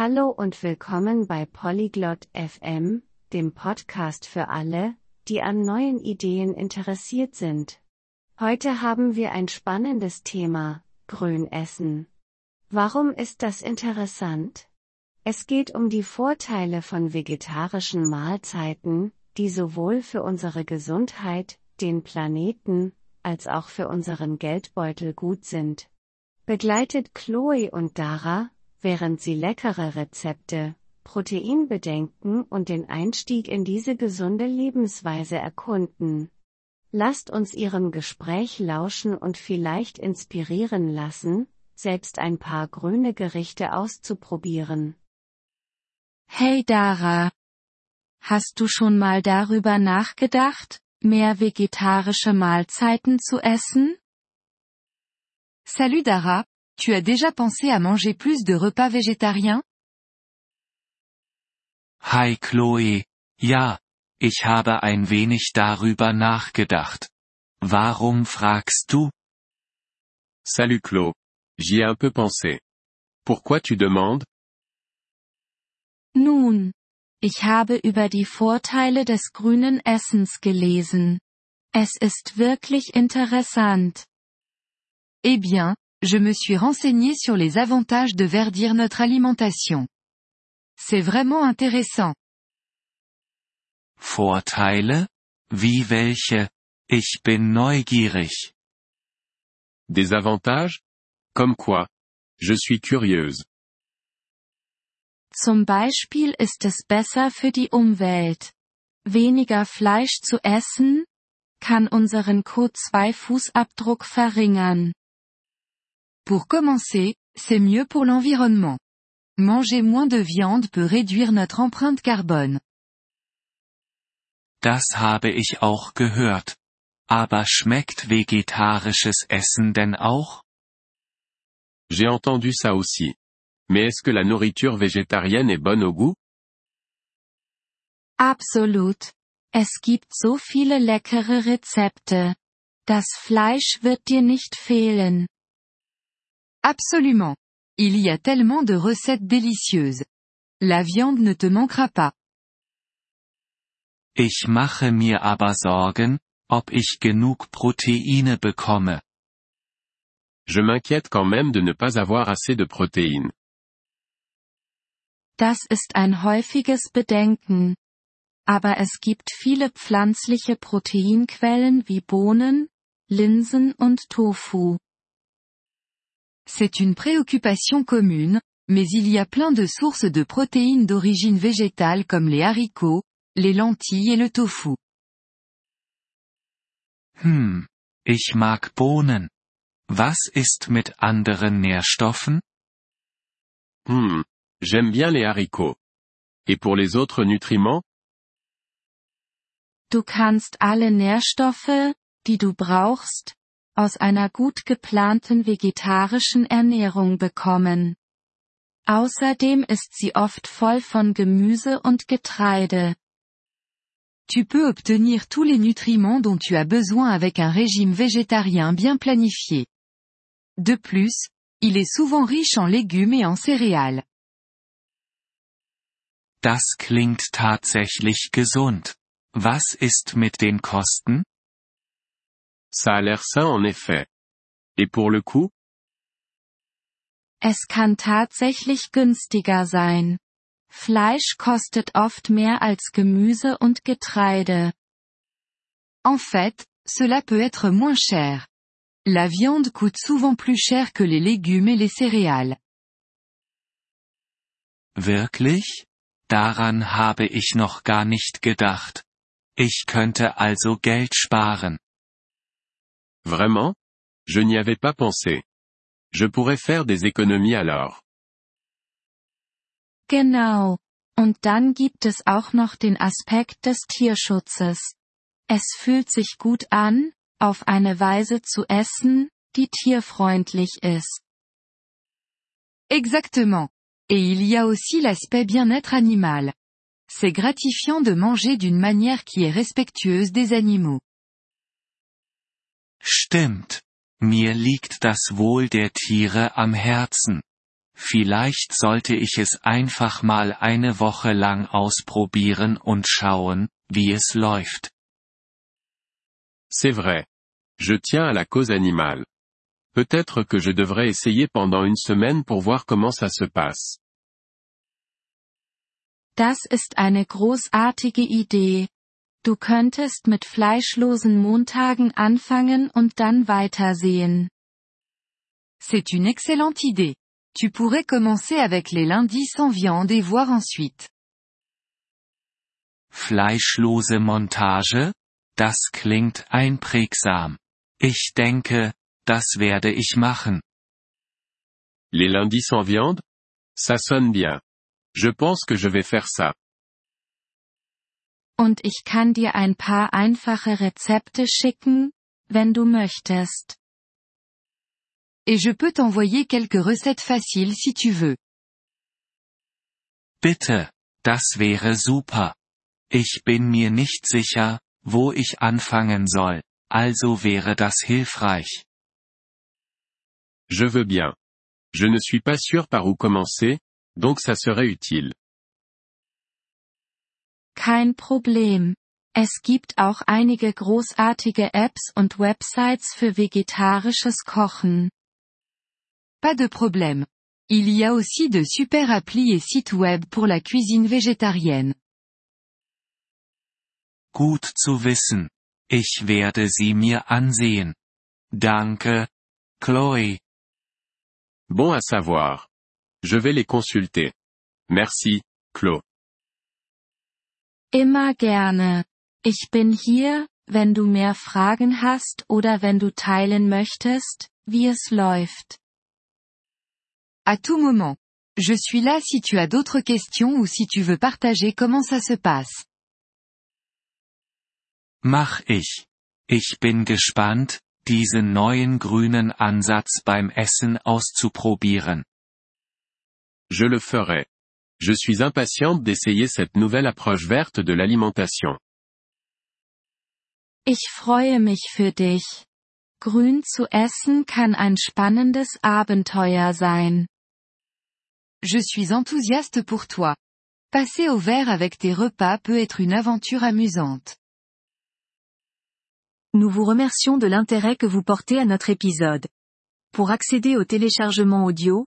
Hallo und willkommen bei Polyglot FM, dem Podcast für alle, die an neuen Ideen interessiert sind. Heute haben wir ein spannendes Thema, Grünessen. Warum ist das interessant? Es geht um die Vorteile von vegetarischen Mahlzeiten, die sowohl für unsere Gesundheit, den Planeten, als auch für unseren Geldbeutel gut sind. Begleitet Chloe und Dara, während sie leckere Rezepte, Proteinbedenken und den Einstieg in diese gesunde Lebensweise erkunden. Lasst uns Ihrem Gespräch lauschen und vielleicht inspirieren lassen, selbst ein paar grüne Gerichte auszuprobieren. Hey Dara. Hast du schon mal darüber nachgedacht, mehr vegetarische Mahlzeiten zu essen? Salut Dara, tu as déjà pensé à manger plus de repas végétariens? Hi Chloe, ja, ich habe ein wenig darüber nachgedacht. Warum fragst du? Salut Chloe. J'y ai un peu pensé. Pourquoi tu demandes? Nun, ich habe über die Vorteile des grünen Essens gelesen. Es ist wirklich interessant. Eh bien, je me suis renseigné sur les avantages de verdir notre alimentation. C'est vraiment intéressant. Vorteile? Wie welche? Ich bin neugierig. Des avantages? Comme quoi? Je suis curieuse. Zum Beispiel ist es besser für die Umwelt. Weniger Fleisch zu essen, kann unseren CO2-Fußabdruck verringern. Pour commencer, c'est mieux pour l'environnement. Manger moins de viande peut réduire notre empreinte carbone. Das habe ich auch gehört. Aber schmeckt vegetarisches Essen denn auch? J'ai entendu ça aussi. Mais est-ce que la nourriture végétarienne est bonne au goût? Absolut. Es gibt so viele leckere Rezepte. Das Fleisch wird dir nicht fehlen. Absolument. Il y a tellement de recettes délicieuses. La viande ne te manquera pas. Ich mache mir aber Sorgen, ob ich genug Proteine bekomme. Je m'inquiète quand même de ne pas avoir assez de protéines. Das ist ein häufiges Bedenken. Aber es gibt viele pflanzliche Proteinquellen wie Bohnen, Linsen und Tofu. C'est une préoccupation commune, mais il y a plein de sources de protéines d'origine végétale comme les haricots, les lentilles et le tofu. Hm, ich mag Bohnen. Was ist mit anderen Nährstoffen? Hmm, j'aime bien les haricots. Et pour les autres nutriments? Du kannst alle Nährstoffe, die du brauchst, aus einer gut geplanten vegetarischen Ernährung bekommen. Außerdem ist sie oft voll von Gemüse und Getreide. Tu peux obtenir tous les nutriments dont tu as besoin avec un régime végétarien bien planifié. De plus, il est souvent riche en légumes et en céréales. Das klingt tatsächlich gesund. Was ist mit den Kosten? Ça a l'air sain en effet. Et pour le coût? Es kann tatsächlich günstiger sein. Fleisch kostet oft mehr als Gemüse und Getreide. En fait, cela peut être moins cher. La viande coûte souvent plus cher que les légumes et les céréales. Wirklich? Daran habe ich noch gar nicht gedacht. Ich könnte also Geld sparen. Vraiment? Je n'y avais pas pensé. Je pourrais faire des économies alors. Genau. Und dann gibt es auch noch den Aspekt des Tierschutzes. Es fühlt sich gut an, auf eine Weise zu essen, die tierfreundlich ist. Exactement. Et il y a aussi l'aspect bien-être animal. C'est gratifiant de manger d'une manière qui est respectueuse des animaux. Stimmt. Mir liegt das Wohl der Tiere am Herzen. vielleicht sollte ich es einfach mal eine Woche lang ausprobieren und schauen, wie es läuft. C'est vrai. Je tiens à la cause animale. Peut-être que je devrais essayer pendant une semaine pour voir comment ça se passe. Das ist eine großartige Idee. Du könntest mit fleischlosen Montagen anfangen und dann weitersehen. C'est une excellente idée. Tu pourrais commencer avec les lundis sans viande et voir ensuite. Fleischlose Montage? Das klingt einprägsam. Ich denke, das werde ich machen. Les lundis sans viande? Ça sonne bien. Je pense que je vais faire ça. Und ich kann dir ein paar einfache Rezepte schicken, wenn du möchtest. Et je peux t'envoyer quelques recettes faciles si tu veux. Bitte, das wäre super. Ich bin mir nicht sicher, wo ich anfangen soll, also wäre das hilfreich. Je veux bien. Je ne suis pas sûr par où commencer, donc ça serait utile. Kein Problem. Es gibt auch einige großartige Apps und Websites für vegetarisches Kochen. Pas de problème. Il y a aussi de super applis et sites web pour la cuisine végétarienne. Gut zu wissen. Ich werde sie mir ansehen. Danke, Chloe. Bon à savoir. Je vais les consulter. Merci, Chloe. Immer gerne. Ich bin hier, wenn du mehr Fragen hast oder wenn du teilen möchtest, wie es läuft. À tout moment. Je suis là si tu as d'autres questions ou si tu veux partager comment ça se passe. Mach ich. Ich bin gespannt, diesen neuen grünen Ansatz beim Essen auszuprobieren. Je le ferai. Je suis impatiente d'essayer cette nouvelle approche verte de l'alimentation. Ich freue mich für dich. Grün zu essen kann ein spannendes Abenteuer sein. Je suis enthousiaste pour toi. Passer au vert avec tes repas peut être une aventure amusante. Nous vous remercions de l'intérêt que vous portez à notre épisode. Pour accéder au téléchargement audio,